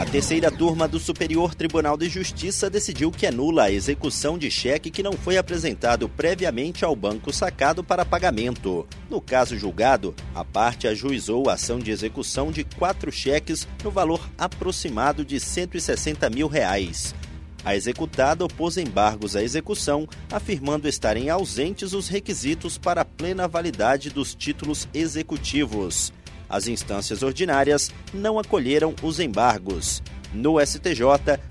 A terceira turma do Superior Tribunal de Justiça decidiu que é nula a execução de cheque que não foi apresentado previamente ao banco sacado para pagamento. No caso julgado, a parte ajuizou a ação de execução de quatro cheques no valor aproximado de 160 mil reais. A executada opôs embargos à execução, afirmando estarem ausentes os requisitos para a plena validade dos títulos executivos. As instâncias ordinárias não acolheram os embargos. No STJ,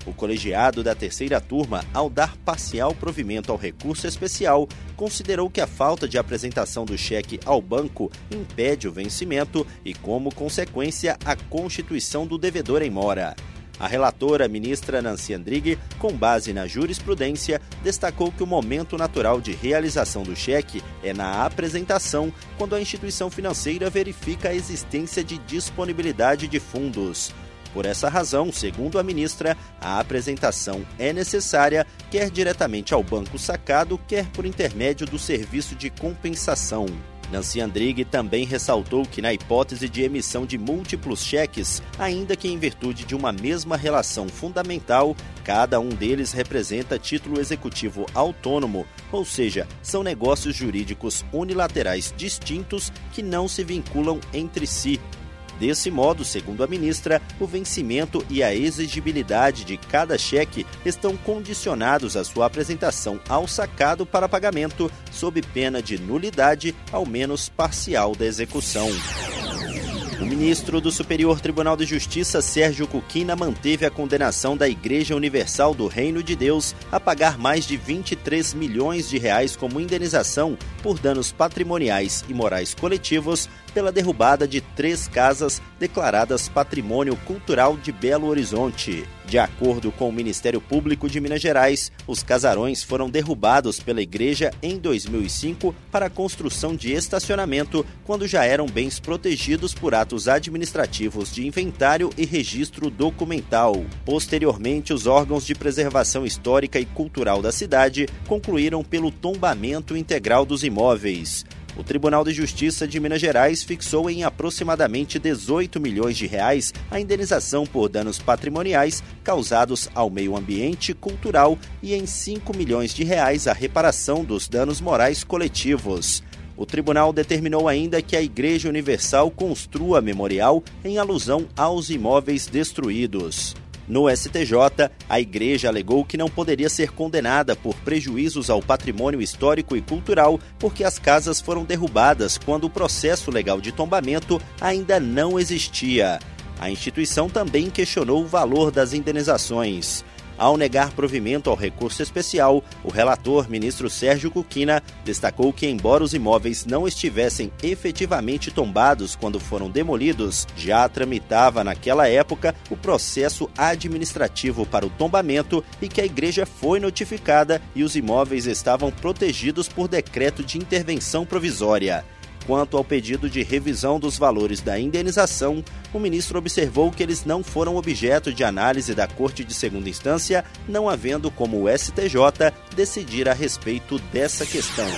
o colegiado da terceira turma, ao dar parcial provimento ao recurso especial, considerou que a falta de apresentação do cheque ao banco impede o vencimento e, como consequência, a constituição do devedor em mora. A relatora, ministra Nancy Andrighi, com base na jurisprudência, destacou que o momento natural de realização do cheque é na apresentação, quando a instituição financeira verifica a existência de disponibilidade de fundos. Por essa razão, segundo a ministra, a apresentação é necessária, quer diretamente ao banco sacado, quer por intermédio do serviço de compensação. Nancy Andrighi também ressaltou que, na hipótese de emissão de múltiplos cheques, ainda que em virtude de uma mesma relação fundamental, cada um deles representa título executivo autônomo, ou seja, são negócios jurídicos unilaterais distintos que não se vinculam entre si, Desse modo, segundo a ministra, o vencimento e a exigibilidade de cada cheque estão condicionados à sua apresentação ao sacado para pagamento, sob pena de nulidade, ao menos parcial da execução. O ministro do Superior Tribunal de Justiça, Sérgio Cuquina, manteve a condenação da Igreja Universal do Reino de Deus a pagar mais de 23 milhões de reais como indenização por danos patrimoniais e morais coletivos pela derrubada de três casas declaradas Patrimônio Cultural de Belo Horizonte. De acordo com o Ministério Público de Minas Gerais, os casarões foram derrubados pela igreja em 2005 para a construção de estacionamento, quando já eram bens protegidos por atos administrativos de inventário e registro documental. Posteriormente, os órgãos de preservação histórica e cultural da cidade concluíram pelo tombamento integral dos imóveis. O Tribunal de Justiça de Minas Gerais fixou em aproximadamente 18 milhões de reais a indenização por danos patrimoniais causados ao meio ambiente cultural e em 5 milhões de reais a reparação dos danos morais coletivos. O tribunal determinou ainda que a Igreja Universal construa memorial em alusão aos imóveis destruídos. No STJ, a igreja alegou que não poderia ser condenada por prejuízos ao patrimônio histórico e cultural porque as casas foram derrubadas quando o processo legal de tombamento ainda não existia. A instituição também questionou o valor das indenizações. Ao negar provimento ao recurso especial, o relator, ministro Sérgio Cuquina, destacou que, embora os imóveis não estivessem efetivamente tombados quando foram demolidos, já tramitava naquela época o processo administrativo para o tombamento e que a igreja foi notificada e os imóveis estavam protegidos por decreto de intervenção provisória. Quanto ao pedido de revisão dos valores da indenização, o ministro observou que eles não foram objeto de análise da Corte de Segunda Instância, não havendo como o STJ decidir a respeito dessa questão.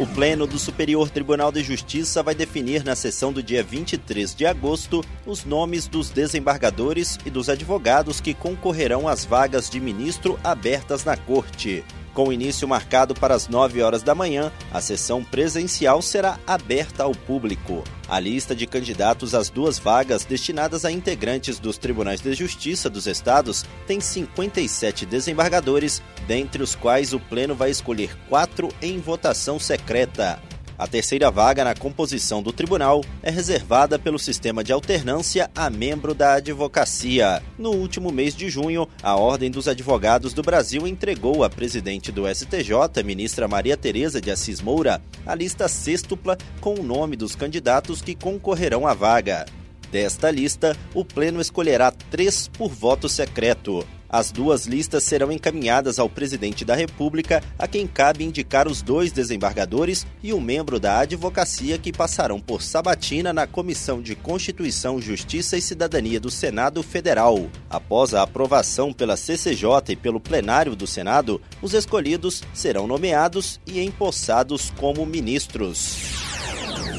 O Pleno do Superior Tribunal de Justiça vai definir na sessão do dia 23 de agosto os nomes dos desembargadores e dos advogados que concorrerão às vagas de ministro abertas na Corte. Com início marcado para as 9 horas da manhã, a sessão presencial será aberta ao público. A lista de candidatos às duas vagas destinadas a integrantes dos Tribunais de Justiça dos Estados tem 57 desembargadores, dentre os quais o Pleno vai escolher quatro em votação secreta. A terceira vaga na composição do tribunal é reservada pelo sistema de alternância a membro da advocacia. No último mês de junho, a Ordem dos Advogados do Brasil entregou à presidente do STJ, ministra Maria Tereza de Assis Moura, a lista sextupla com o nome dos candidatos que concorrerão à vaga. Desta lista, o Pleno escolherá três por voto secreto. As duas listas serão encaminhadas ao presidente da República, a quem cabe indicar os dois desembargadores e um membro da advocacia que passarão por sabatina na Comissão de Constituição, Justiça e Cidadania do Senado Federal. Após a aprovação pela CCJ e pelo plenário do Senado, os escolhidos serão nomeados e empossados como ministros.